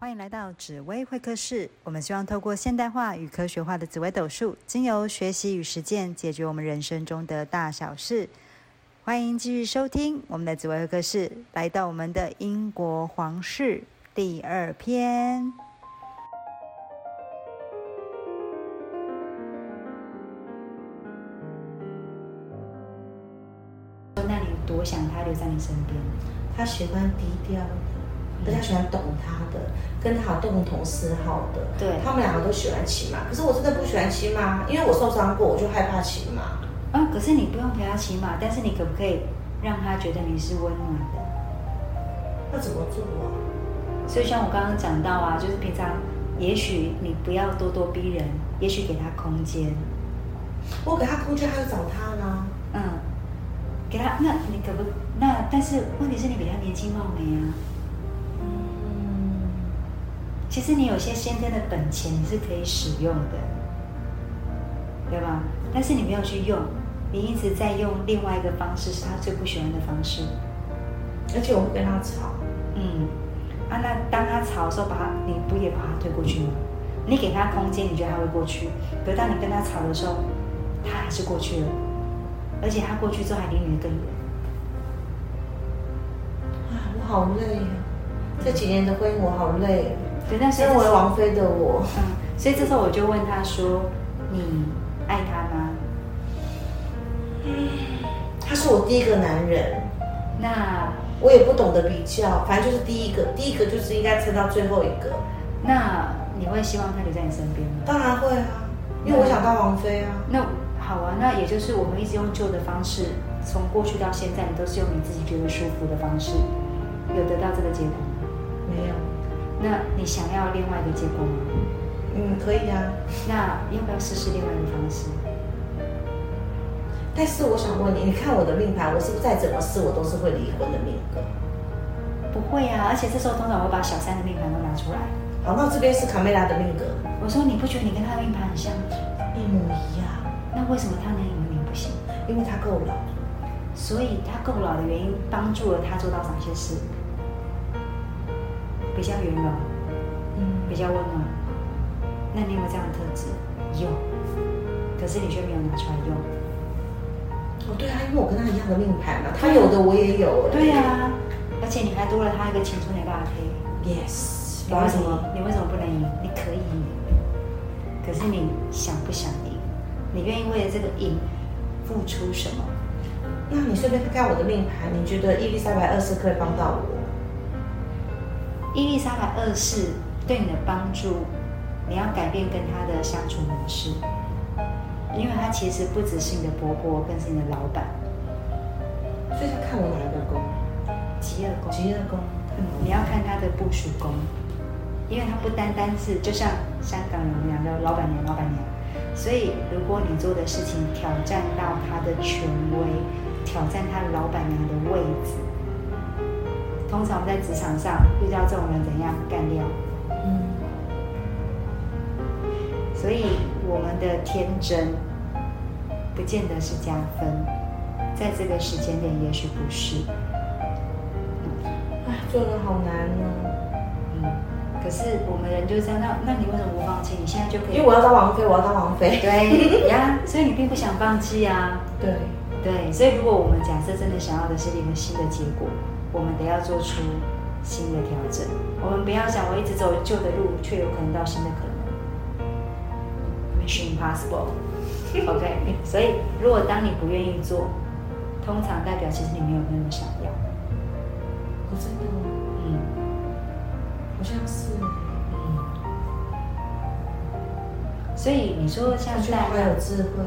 欢迎来到紫薇会客室。我们希望透过现代化与科学化的紫微斗数，经由学习与实践，解决我们人生中的大小事。欢迎继续收听我们的紫薇会客室，来到我们的英国皇室第二篇。那你多想他留在你身边？他喜欢低调，而且他喜欢懂他的，跟他有共同嗜好的。对他们两个都喜欢骑马，可是我真的不喜欢骑马，因为我受伤过，我就害怕骑马。啊，可是你不用陪他骑马，但是你可不可以让他觉得你是温暖的？那怎么做啊？所以像我刚刚讲到啊，就是平常也许你不要咄咄逼人，也许给他空间，我给他空间，他就找他啦。嗯，给他，那你可不那？但是问题是你比他年轻貌美啊，嗯，其实你有些先天的本钱你是可以使用的，对吧？但是你没有去用，你一直在用另外一个方式，是他最不喜欢的方式。而且我会跟他吵。嗯，啊，那当他吵的时候，把他，你不也把他推过去吗？你给他空间，你觉得他会过去？可是当你跟他吵的时候，他还是过去了，而且他过去之后还离你更远。啊，我好累啊！这几年的婚姻我好累。对，但是身为王妃的我，嗯，所以这时候我就问他说：“你爱他吗他是我第一个男人，？”那我也不懂得比较，反正就是第一个，第一个就是应该撑到最后一个。那你会希望他留在你身边吗？当然会啊，因为我想当王妃啊。那好啊，那也就是我们一直用旧的方式，从过去到现在，你都是用你自己觉得舒服的方式，有得到这个结果吗？没有，那你想要另外一个结果吗？嗯，可以啊。那要不要试试另外一个方式？但是我想问你，你看我的命盘，我是不是再怎么试，我都是会离婚的命格？不会啊，而且这时候通常我会把小三的命盘都拿出来。好，那这边是卡梅拉的命格，我说你不觉得你跟他的命盘很像？一模一样，那为什么他能赢你不行？因为他够老。所以他够老的原因，帮助了他做到哪些事？比较圆融，嗯，比较温暖。那你有没有这样的特质？有，可是你却没有拿出来用。哦，对啊，因为我跟他一样的命盘嘛，他有的我也有。对呀、而且你还多了他一个青春没办法配。，yes，你为什么？你为什么不能赢？你可以赢，可是你想不想赢？你愿意为了这个赢付出什么？那你顺便看看我的命盘，你觉得伊丽莎白二世可以帮到我？伊丽莎白二世对你的帮助，你要改变跟他的相处模式，因为他其实不只是你的伯伯，更是你的老板。所以他看我哪一个宫？吉尔宫，吉二宫。嗯，你要看他的部署宫，因为他不单单是就像香港有两个老板娘，老板娘，所以如果你做的事情挑战到他的权威，挑战他老板娘的位置，通常我们在职场上遇到这种人怎样干掉？嗯，所以我们的天真不见得是加分，在这个时间点也许不是，哎，做人好难哦。嗯，可是我们人就是这样，那那你为什么不放弃？你现在就可以，因为我要当王妃，我要当王妃。对呀，所以你并不想放弃啊，对，对，所以如果我们假设真的想要的是一个新的结果，我们得要做出新的调整，我们不要想我一直走旧的路，却有可能到新的可能。Mission Impossible。OK，所以如果当你不愿意做，通常代表其实你没有那么想要。我真的吗，嗯好像是。嗯。所以你说像戴安娜，有智慧。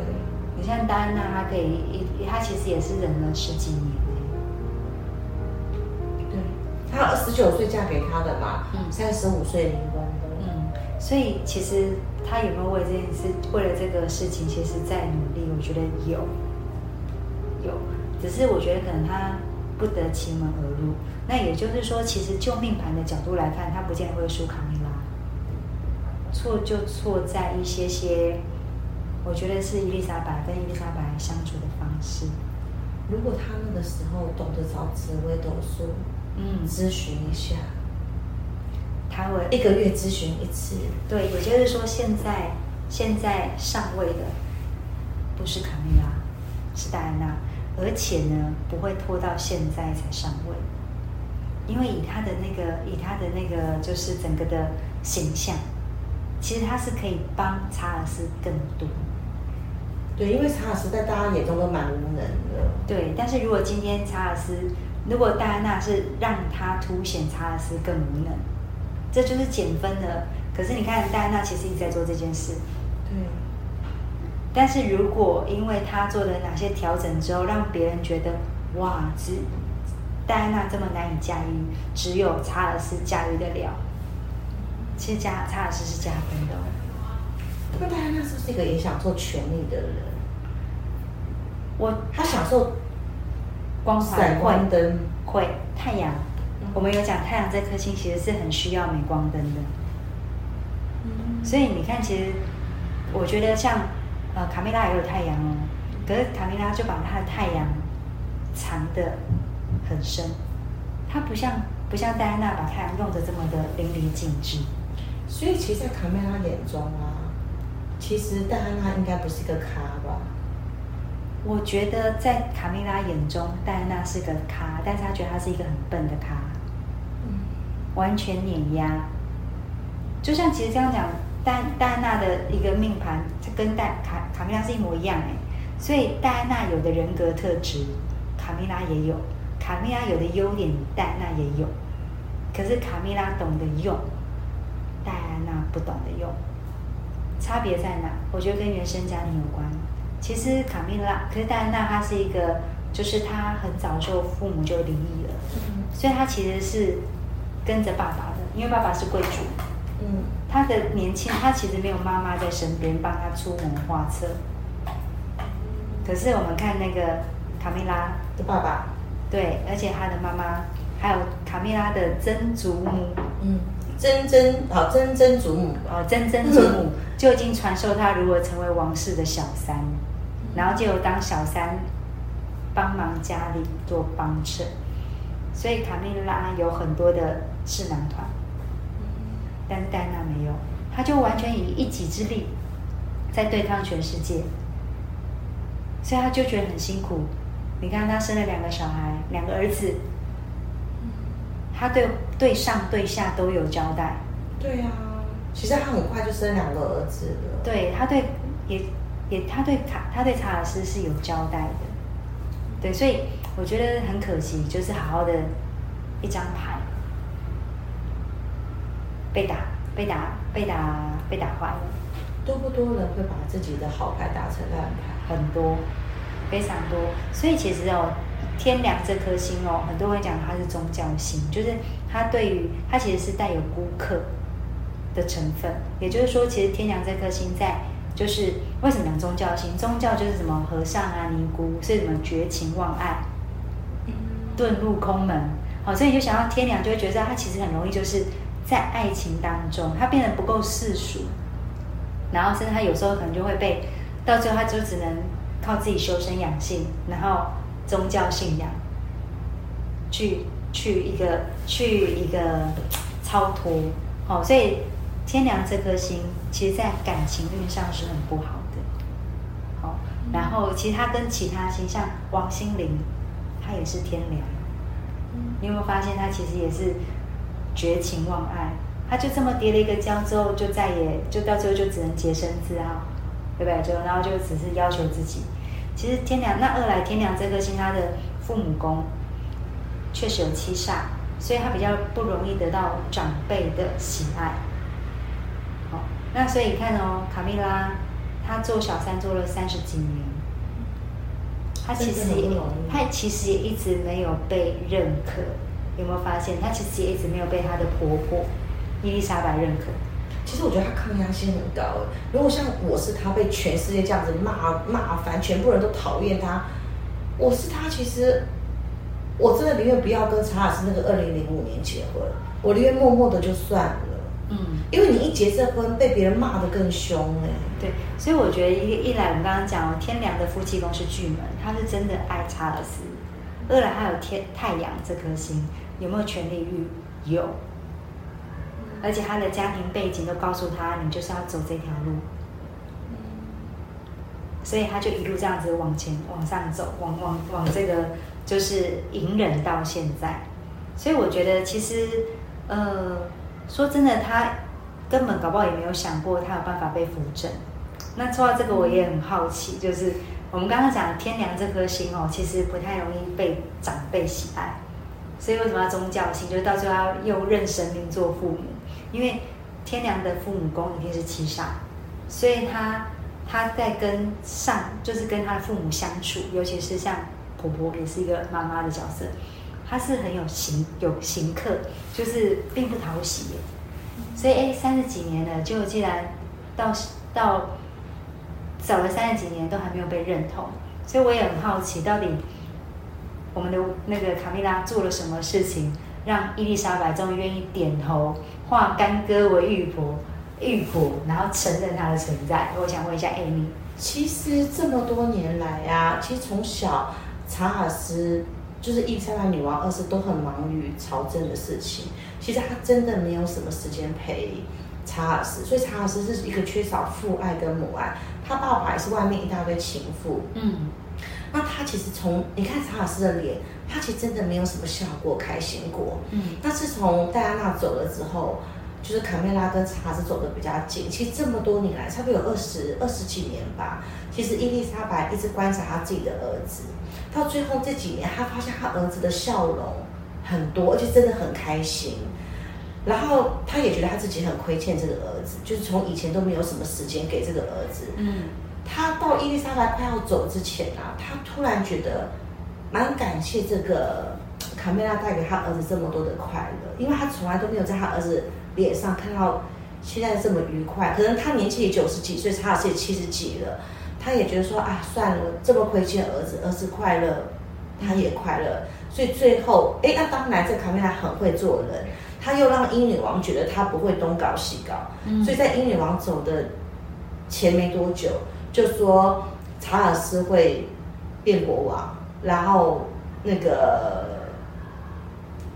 你像戴安娜，她可以一，她其实也是忍了十几年。十九岁嫁给他的嘛，嗯三十五岁离婚的。嗯，所以其实他有没有为这件事，为了这个事情，其实在努力？我觉得有，有，只是我觉得可能他不得其门而入。那也就是说，其实就命盘的角度来看，他不见得会输卡米拉。错就错在一些些，我觉得是伊丽莎白跟伊丽莎白相处的方式。如果他那个时候懂得找紫微斗数嗯，咨询一下，他会一个月咨询一次。对，也就是说，现在现在上位的不是卡米拉，是戴安娜，而且呢，不会拖到现在才上位，因为以他的那个，以他的那个，就是整个的形象，其实他是可以帮查尔斯更多。对，因为查尔斯在大家眼中都蛮无能的。对，但是如果今天查尔斯，如果戴安娜是让他凸显查尔斯更无能，这就是减分的。可是你看，戴安娜其实一直在做这件事。对。但是如果因为他做了哪些调整之后，让别人觉得哇，只戴安娜这么难以驾驭，只有查尔斯驾驭得了，其实加查尔斯是加分的。那戴安娜是不是一个也享受权力的人？我他享受光闪光灯，会太阳。我们有讲太阳这颗星其实是很需要镁光灯的。嗯。所以你看，其实我觉得像呃卡梅拉也有太阳哦，可是卡梅拉就把她的太阳藏得很深，她不像不像戴安娜把太阳用的这么的淋漓尽致。所以其实，在卡梅拉眼中啊。其实戴安娜应该不是个咖吧？我觉得在卡米拉眼中，戴安娜是个咖，但是她觉得她是一个很笨的咖，嗯，完全碾压。就像其实这样讲，戴戴安娜的一个命盘，它跟戴卡卡米拉是一模一样哎。所以戴安娜有的人格特质，卡米拉也有；卡米拉有的优点，戴安娜也有。可是卡米拉懂得用，戴安娜不懂得用。差别在哪？我觉得跟原生家庭有关。其实卡米拉，可是戴安娜她是一个，就是她很早就父母就离异了，所以她其实是跟着爸爸的，因为爸爸是贵族。嗯，她的年轻，她其实没有妈妈在身边帮她出谋划策。可是我们看那个卡米拉的爸爸，对，而且她的妈妈还有卡米拉的曾祖母，嗯。曾曾好曾曾祖母哦，曾曾祖母就已经传授他如何成为王室的小三，然后就当小三帮忙家里做帮衬，所以卡蜜拉有很多的智囊团，但是戴娜没有，她就完全以一己之力在对抗全世界，所以她就觉得很辛苦。你看她生了两个小孩，两个儿子。她对对上对下都有交代。对呀，其实她很快就生两个儿子了。对她对也也他对卡他对查尔斯是有交代的。对，所以我觉得很可惜，就是好好的一张牌被打被打被打被打坏了。多不多人会把自己的好牌打成烂牌？很多，非常多。所以其实哦。天良这颗星哦，很多人讲它是宗教星，就是它对于它其实是带有孤客的成分。也就是说，其实天良这颗星在就是为什么讲宗教性？宗教就是什么和尚啊、尼姑，是什么绝情忘爱、遁入空门。好，所以你就想到天良，就会觉得他其实很容易就是在爱情当中，他变得不够世俗，然后甚至他有时候可能就会被到最后，他就只能靠自己修身养性，然后。宗教信仰，去去一个去一个超脱，好，所以天梁这颗星，其实在感情运上是很不好的，好，然后其实它跟其他星，像王心凌，她也是天梁，你有没有发现她其实也是绝情忘爱，她就这么跌了一个跤之后，就再也就到最后就只能洁身自好，对不对？就然后就只是要求自己。其实天梁那二来天梁这颗星，他的父母宫确实有七煞，所以他比较不容易得到长辈的喜爱。好，那所以你看哦，卡米拉她做小三做了三十几年，她其实也她其实也一直没有被认可，有没有发现？她其实也一直没有被她的婆婆伊丽莎白认可。其实我觉得他抗压性很高。如果像我是他，被全世界这样子骂骂烦，全部人都讨厌他，我是他，其实我真的宁愿不要跟查尔斯那个二零零五年结婚，我宁愿默默的就算了。嗯，因为你一结这婚，被别人骂得更凶哎。对，所以我觉得一一来，我们刚刚讲天良的夫妻宫是巨门，他是真的爱查尔斯；二来还有天太阳这颗星，有没有权力欲？有。而且他的家庭背景都告诉他，你就是要走这条路，所以他就一路这样子往前往上走，往往往这个就是隐忍到现在。所以我觉得其实，呃，说真的，他根本搞不好也没有想过他有办法被扶正。那说到这个，我也很好奇，就是我们刚刚讲天良这颗星哦，其实不太容易被长辈喜爱。所以为什么要宗教性？就是到最后要又认神明做父母，因为天良的父母宫一定是七煞，所以他他在跟上就是跟他的父母相处，尤其是像婆婆也是一个妈妈的角色，他是很有行有行客，就是并不讨喜。所以哎，三十几年了，就既然到到走了三十几年都还没有被认同，所以我也很好奇到底。我们的那个卡米拉做了什么事情，让伊丽莎白终于愿意点头，化干戈为玉帛，玉帛，然后承认她的存在？我想问一下艾米，其实这么多年来啊，其实从小查尔斯就是伊丽莎白女王二世都很忙于朝政的事情，其实她真的没有什么时间陪查尔斯，所以查尔斯是一个缺少父爱跟母爱，他爸爸也是外面一大堆情妇，嗯。那他其实从你看查尔斯的脸，他其实真的没有什么笑过、开心过。嗯，那自从戴安娜走了之后，就是卡梅拉跟查子走的比较近。其实这么多年来，差不多有二十二十几年吧。其实伊丽莎白一直观察她自己的儿子，到最后这几年，她发现她儿子的笑容很多，而且真的很开心。然后她也觉得她自己很亏欠这个儿子，就是从以前都没有什么时间给这个儿子。嗯。他到伊丽莎白快要走之前啊，她突然觉得蛮感谢这个卡梅拉带给他儿子这么多的快乐，因为他从来都没有在他儿子脸上看到现在这么愉快。可能他年纪也九十几岁，查尔斯也七十几了，他也觉得说啊，算了，这么亏欠儿子，儿子快乐，他也快乐。所以最后，哎，那当然这卡梅拉很会做人，他又让英女王觉得他不会东搞西搞，所以在英女王走的前没多久。就说查尔斯会变国王，然后那个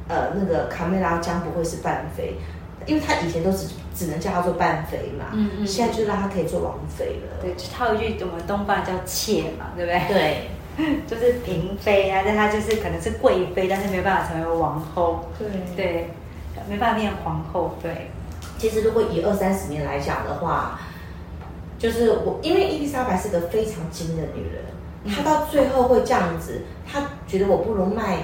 呃那个卡梅拉将不会是半妃，因为他以前都只只能叫他做半妃嘛，嗯嗯，现在就让他可以做王妃了。对，套一句我们东方叫妾嘛，对不对？对，就是嫔妃啊，但她就是可能是贵妃，但是没有办法成为王后。对对，没办法变皇后。对，其实如果以二三十年来讲的话。就是我，因为伊丽莎白是个非常精的女人，她到最后会这样子，她觉得我不如卖，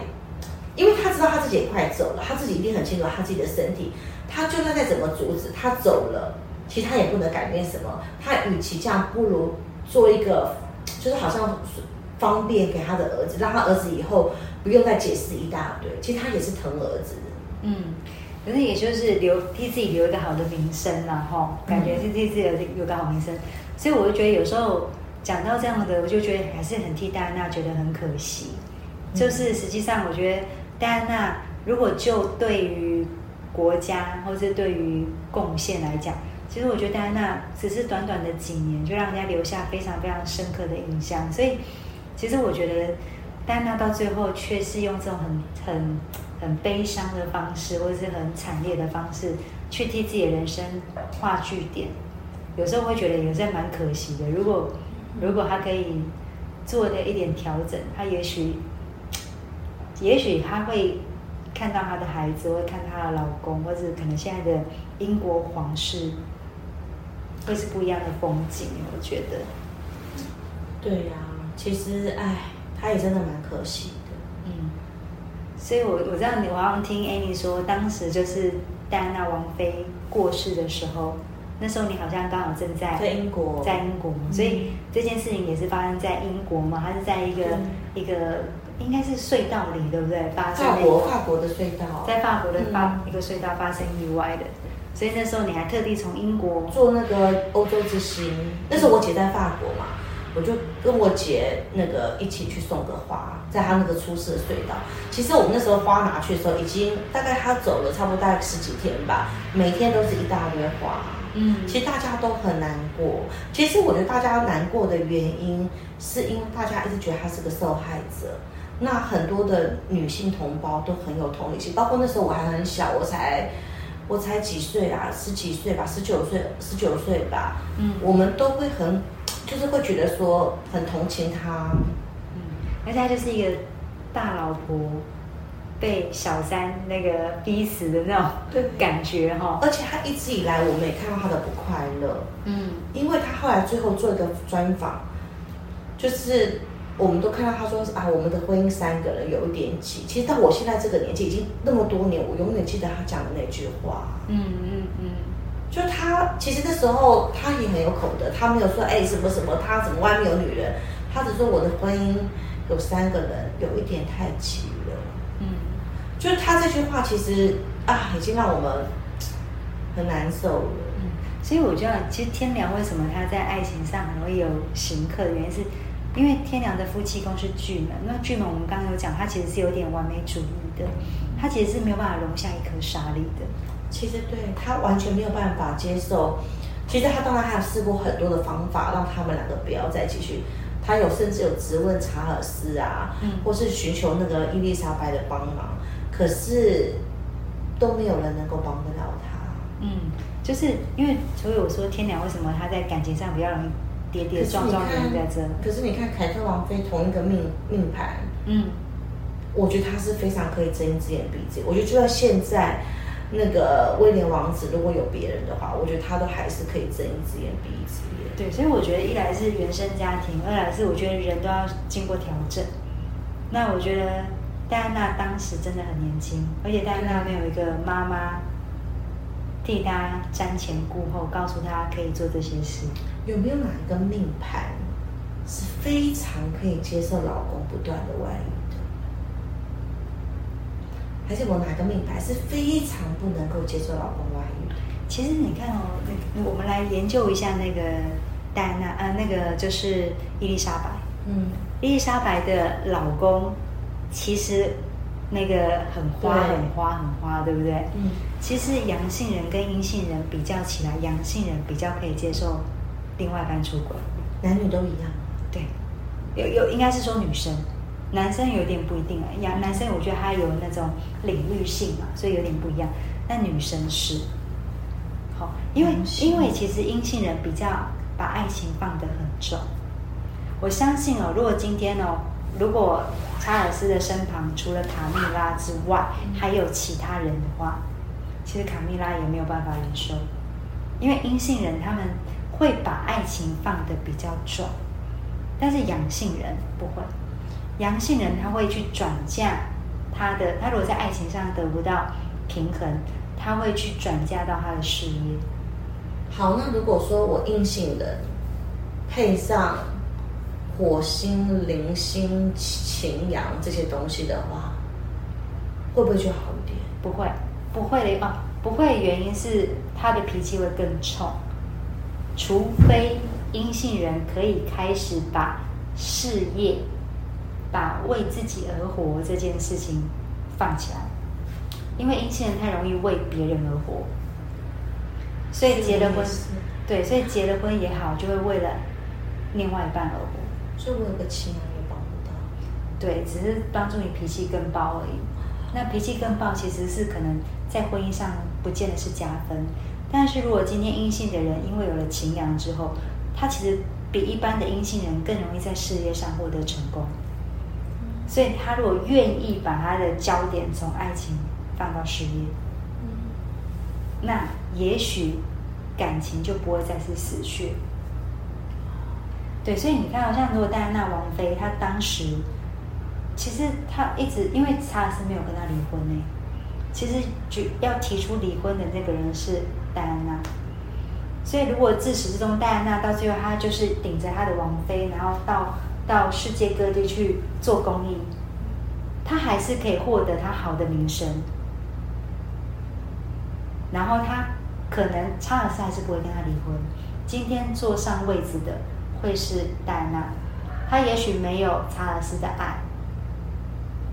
因为她知道她自己也快走了，她自己一定很清楚她自己的身体，他就算再怎么阻止，他走了，其实他也不能改变什么，他与其这样，不如做一个，就是好像方便给他的儿子，让他儿子以后不用再解释一大堆，其实他也是疼儿子的，嗯。可是也就是留替自己留一个好的名声然后感觉是替自己有有个好名声，所以我就觉得有时候讲到这样的，我就觉得还是很替戴安娜觉得很可惜。就是实际上，我觉得戴安娜如果就对于国家或是对于贡献来讲，其实我觉得戴安娜只是短短的几年就让人家留下非常非常深刻的印象。所以其实我觉得戴安娜到最后却是用这种很很。很悲伤的方式，或是很惨烈的方式，去替自己的人生画句点。有时候会觉得有时候蛮可惜的。如果如果他可以做的一点调整，他也许也许他会看到她的孩子，会看她的老公，或者可能现在的英国皇室会是不一样的风景。我觉得，对呀，其实哎，他也真的蛮可惜的。嗯。所以，我我知道你，我好像听 Amy 说，当时就是戴安娜王妃过世的时候，那时候你好像刚好正在在英国，在英国，所以这件事情也是发生在英国嘛？还是在一个一个应该是隧道里，对不对？发生法国法国的隧道，在法国的发一个隧道发生意外的，所以那时候你还特地从英国坐那个欧洲之星，那时候我姐在法国嘛。我就跟我姐那个一起去送个花，在她那个出事的隧道。其实我们那时候花拿去的时候，已经大概她走了差不多大概十几天吧，每天都是一大堆花。嗯，其实大家都很难过。其实我觉得大家难过的原因，是因为大家一直觉得她是个受害者。那很多的女性同胞都很有同理心，包括那时候我还很小，我才。我才几岁啊，十几岁吧，十九岁，十九岁吧，嗯我们都会很，就是会觉得说很同情他，嗯，而且她就是一个大老婆被小三那个逼死的那种对感觉哈。而且他一直以来我们也看到他的不快乐，嗯因为他后来最后做一个专访，就是我们都看到他说啊，我们的婚姻三个人有一点挤。其实到我现在这个年纪，已经那么多年，我永远记得他讲的那句话，嗯嗯嗯，就他其实那时候他也很有口德，他没有说哎什么什么，他怎么外面有女人，他只说我的婚姻有三个人，有一点太挤了。嗯就是他这句话，其实啊，已经让我们很难受了。嗯，所以我觉得，其实天良为什么他在爱情上很容易有行客的原因是，因为天良的夫妻宫是巨门，那巨门我们刚刚有讲，他其实是有点完美主义的，他其实是没有办法容下一颗沙粒的。其实对他完全没有办法接受。其实他当然还有试过很多的方法，让他们两个不要再继续。他有甚至有质问查尔斯啊，嗯或是寻求那个伊丽莎白的帮忙，可是都没有人能够帮得了他。嗯，就是因为，所以我说天良为什么他在感情上比较容易跌跌撞撞的人在这。可是你看凯特王妃同一个命命盘，嗯我觉得他是非常可以睁一只眼闭一只眼。我觉得就算现在那个威廉王子如果有别人的话，我觉得他都还是可以睁一只眼闭一只眼。对，所以我觉得一来是原生家庭，二来是我觉得人都要经过调整。那我觉得戴安娜当时真的很年轻，而且戴安娜没有一个妈妈替她瞻前顾后，告诉她可以做这些事。有没有哪一个命盘是非常可以接受老公不断的外遇的？还是我哪个命盘是非常不能够接受老公外遇的？其实你看哦，那我们来研究一下那个戴安娜，呃，那个就是伊丽莎白。嗯，伊丽莎白的老公其实那个很花、很花、很花，对不对？嗯，其实阳性人跟阴性人比较起来，阳性人比较可以接受另外一半出轨。男女都一样。对，有有应该是说女生，男生有点不一定啊。男男生我觉得他有那种领域性嘛，所以有点不一样。但女生是，好，因为因为其实阴性人比较把爱情放得很重。我相信哦，如果今天哦，如果查尔斯的身旁除了卡蜜拉之外，还有其他人的话，其实卡蜜拉也没有办法忍受，因为阴性人他们会把爱情放得比较重，但是阳性人不会，阳性人他会去转嫁他的，他如果在爱情上得不到平衡，他会去转嫁到他的事业。好，那如果说我阴性人配上火星、零星、擎羊这些东西的话，会不会就好一点？不会，不会的哦，不会的原因是他的脾气会更冲，除非阴性人可以开始把事业、把为自己而活这件事情放起来，因为阴性人太容易为别人而活，所以结了婚，对，所以结了婚也好，就会为了另外一半而活。所以我有个亲人也帮不到。对，只是帮助你脾气更暴而已。那脾气更暴其实是可能在婚姻上不见得是加分，但是如果今天阴性的人因为有了情阳之后，他其实比一般的阴性人更容易在事业上获得成功。所以他如果愿意把他的焦点从爱情放到事业，那也许感情就不会再是死穴。对，所以你看，好像如果戴安娜王妃，她当时其实她一直因为查尔斯没有跟她离婚呢，其实就要提出离婚的那个人是戴安娜。所以如果自始至终戴安娜到最后她就是顶着她的王妃，然后到到世界各地去做公益，她还是可以获得她好的名声。然后她可能查尔斯还是不会跟她离婚。今天坐上位子的会是戴安娜，她也许没有查尔斯的爱，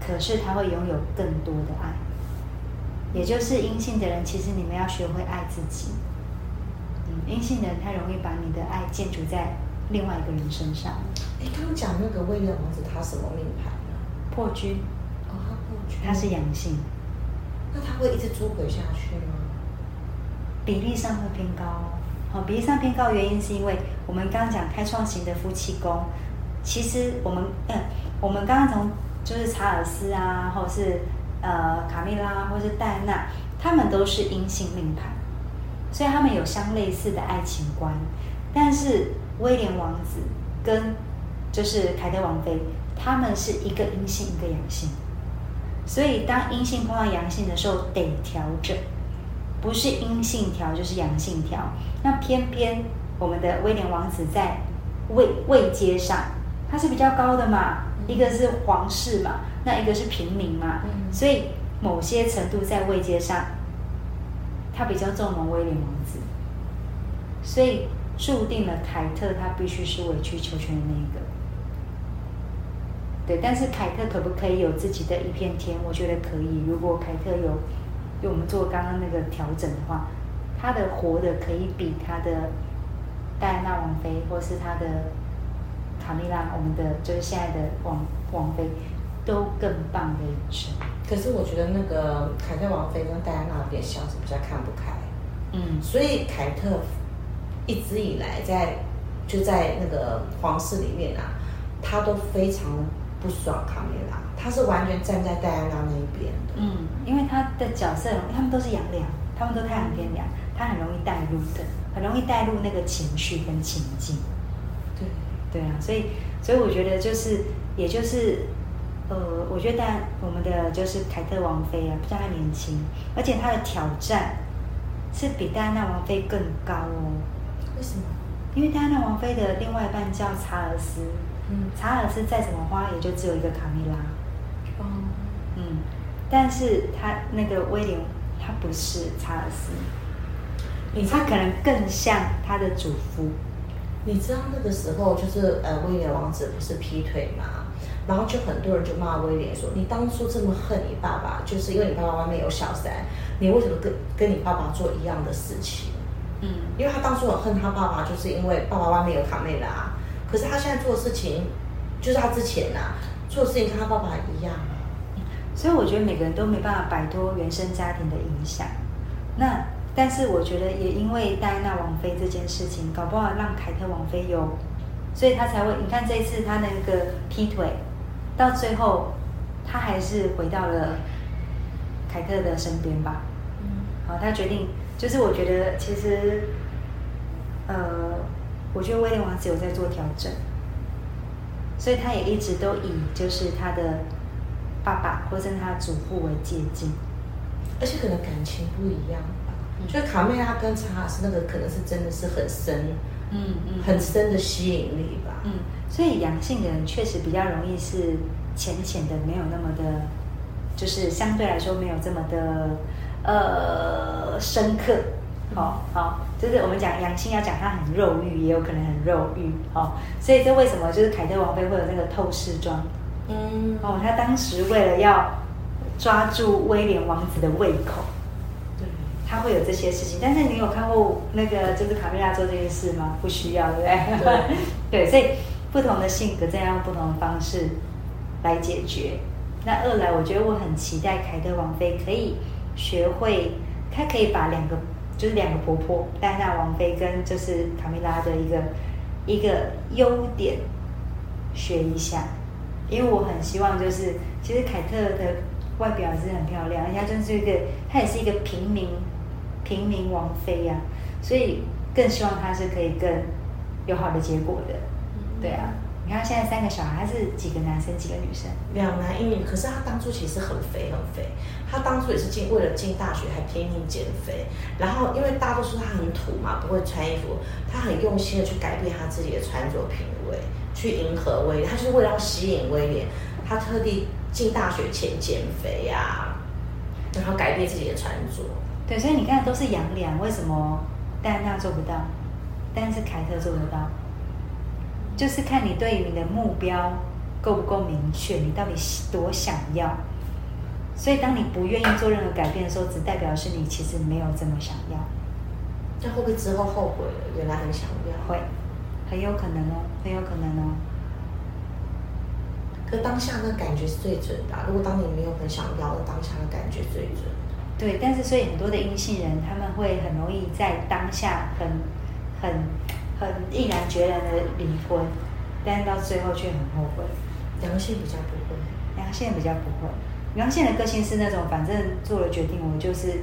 可是她会拥有更多的爱。也就是阴性的人，其实你们要学会爱自己。嗯，阴性的人太容易把你的爱建筑在另外一个人身上，哎，刚刚讲那个威廉王子，他什么命盘呢？破军，哦，他破军，他是阳性。那他会一直出轨下去吗？比例上会偏高哦。好，比例上偏高原因是因为我们刚刚讲开创型的夫妻宫，其实我们嗯，我们刚刚从就是查尔斯啊，或者是呃卡蜜拉，或是戴安娜，他们都是阴性命盘，所以他们有相类似的爱情观。但是威廉王子跟就是凯特王妃，他们是一个阴性一个阳性，所以当阴性碰到阳性的时候得调整，不是阴性调就是阳性调。那偏偏我们的威廉王子在位位阶上，他是比较高的嘛，一个是皇室嘛，那一个是平民嘛，所以某些程度在位阶上，他比较纵容威廉王子，所以注定了凯特他必须是委曲求全的那一个。对，但是凯特可不可以有自己的一片天？我觉得可以。如果凯特有，用我们做刚刚那个调整的话，他的活的可以比他的戴安娜王妃，或是他的卡米拉，我们的就是现在的王王妃，都更棒的一生。可是我觉得那个凯特王妃跟戴安娜有点相似，比较看不开。嗯，所以凯特一直以来在就在那个皇室里面啊，他都非常。不爽卡梅拉，他是完全站在戴安娜那一边的。嗯，因为他的角色，他们都是阳亮，他们都太阳偏凉，他很容易带入的，很容易带入那个情绪跟情境。对，啊，所以，所以我觉得就是，也就是，呃，我觉得我们的就是凯特王妃啊，比较年轻，而且她的挑战是比戴安娜王妃更高哦。为什么？因为戴安娜王妃的另外一半叫查尔斯。嗯，查尔斯再怎么花，也就只有一个卡米拉。哦，嗯，但是他那个威廉，他不是查尔斯，他可能更像他的祖父。你知道那个时候就是呃，威廉王子不是劈腿嘛，然后就很多人就骂威廉说：“你当初这么恨你爸爸，就是因为你爸爸外面有小三，你为什么跟跟你爸爸做一样的事情？”嗯，因为他当初很恨他爸爸，就是因为爸爸外面有卡梅拉。可是他现在做的事情，就是他之前呐做的事情跟他爸爸一样，所以我觉得每个人都没办法摆脱原生家庭的影响。那但是我觉得也因为戴安娜王妃这件事情，搞不好让凯特王妃有，所以他才会你看这一次他那个劈腿，到最后他还是回到了凯特的身边吧。嗯，好，他决定就是我觉得其实，呃。我觉得威廉王子有在做调整，所以他也一直都以就是他的爸爸或者他祖父为借鉴，而且可能感情不一样吧。就卡梅拉跟查尔斯那个可能是真的是很深，嗯嗯，很深的吸引力吧。嗯，所以阳性的人确实比较容易是浅浅的，没有那么的，就是相对来说没有这么的呃深刻。好好，就是我们讲阳性要讲它很肉欲，也有可能很肉欲，哦，所以这为什么就是凯特王妃会有那个透视装？嗯，哦，她当时为了要抓住威廉王子的胃口，对，他会有这些事情。但是你有看过那个就是卡米拉做这件事吗？不需要，对不对？对，所以不同的性格这样不同的方式来解决。那二来，我觉得我很期待凯特王妃可以学会，她可以把两个。就是两个婆婆，戴安娜王妃跟就是卡米拉的一个一个优点学一下，因为我很希望就是，其实凯特的外表是很漂亮，人家就是一个，她也是一个平民平民王妃呀，所以更希望他是可以更有好的结果的，对啊。你看现在三个小孩，他是几个男生几个女生？两男一女。可是他当初其实很肥很肥，他当初也是进为了进大学还拼命减肥。然后因为大多数他很土嘛，不会穿衣服，他很用心的去改变他自己的穿着品味，去迎合威廉。他就是为了要吸引威廉，他特地进大学前减肥呀，然后改变自己的穿着。对，所以你看都是杨良，为什么戴安娜做不到，但是凯特做得到？就是看你对于你的目标够不够明确，你到底多想要。所以，当你不愿意做任何改变的时候，只代表是你其实没有这么想要。那会不会之后后悔了？原来很想要，会，很有可能哦，很有可能哦。可当下那感觉是最准的。如果当你没有很想要的当下的感觉最准。对，但是所以很多的阴性人他们会很容易在当下很很很毅然决然的离婚，但到最后却很后悔。阳性比较不会，阳性人比较不会，阳性人的个性是那种反正做了决定，我就是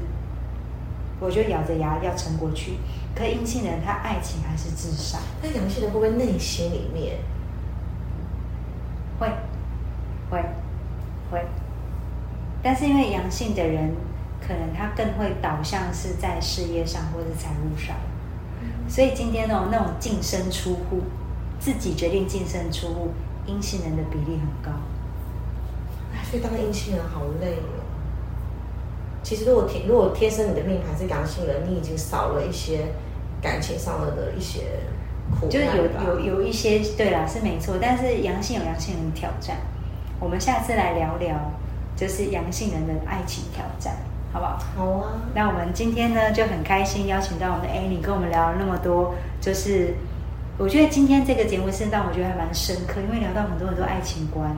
我就咬着牙要撑过去。可阴性人他爱情还是至上，那阳性人会不会内心里面？会会会，但是因为阳性的人，可能他更会导向是在事业上或者财务上，所以今天那种那种净身出户，自己决定净身出户，阴性人的比例很高。哎，所以当阴性人好累哦。其实如果天如果天生你的命盘是阳性人，你已经少了一些感情上的的一些苦就是有有有一些对啦是没错，但是阳性有阳性人的挑战，我们下次来聊聊，就是阳性人的爱情挑战，好不好？好啊，那我们今天呢就很开心邀请到我们的 Annie 跟我们聊了那么多，就是我觉得今天这个节目是让我觉得还蛮深刻，因为聊到很多很多爱情观。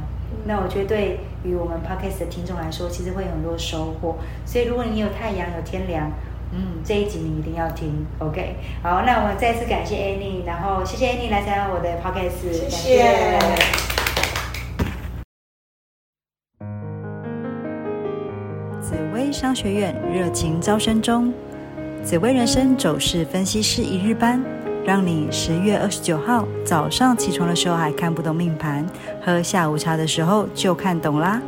那我觉得对于我们 Podcast 的听众来说，其实会有很多收获。所以如果你有太阳有天凉，嗯，这一集你一定要听。OK，好，那我们再次感谢 Annie，然后谢谢 Annie 来参加我的 Podcast，谢感谢。紫薇商学院热情招生中，紫薇人生走势分析师一日班，让你十月二十九号早上起床的时候还看不懂命盘，喝下午茶的时候就看懂啦。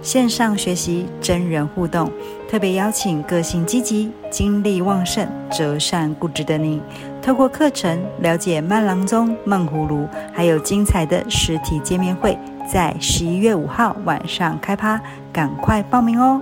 线上学习，真人互动，特别邀请个性积极、精力旺盛、折善固执的你，透过课程了解慢郎中、梦葫芦，还有精彩的实体见面会，在十一月五号晚上开趴，赶快报名哦！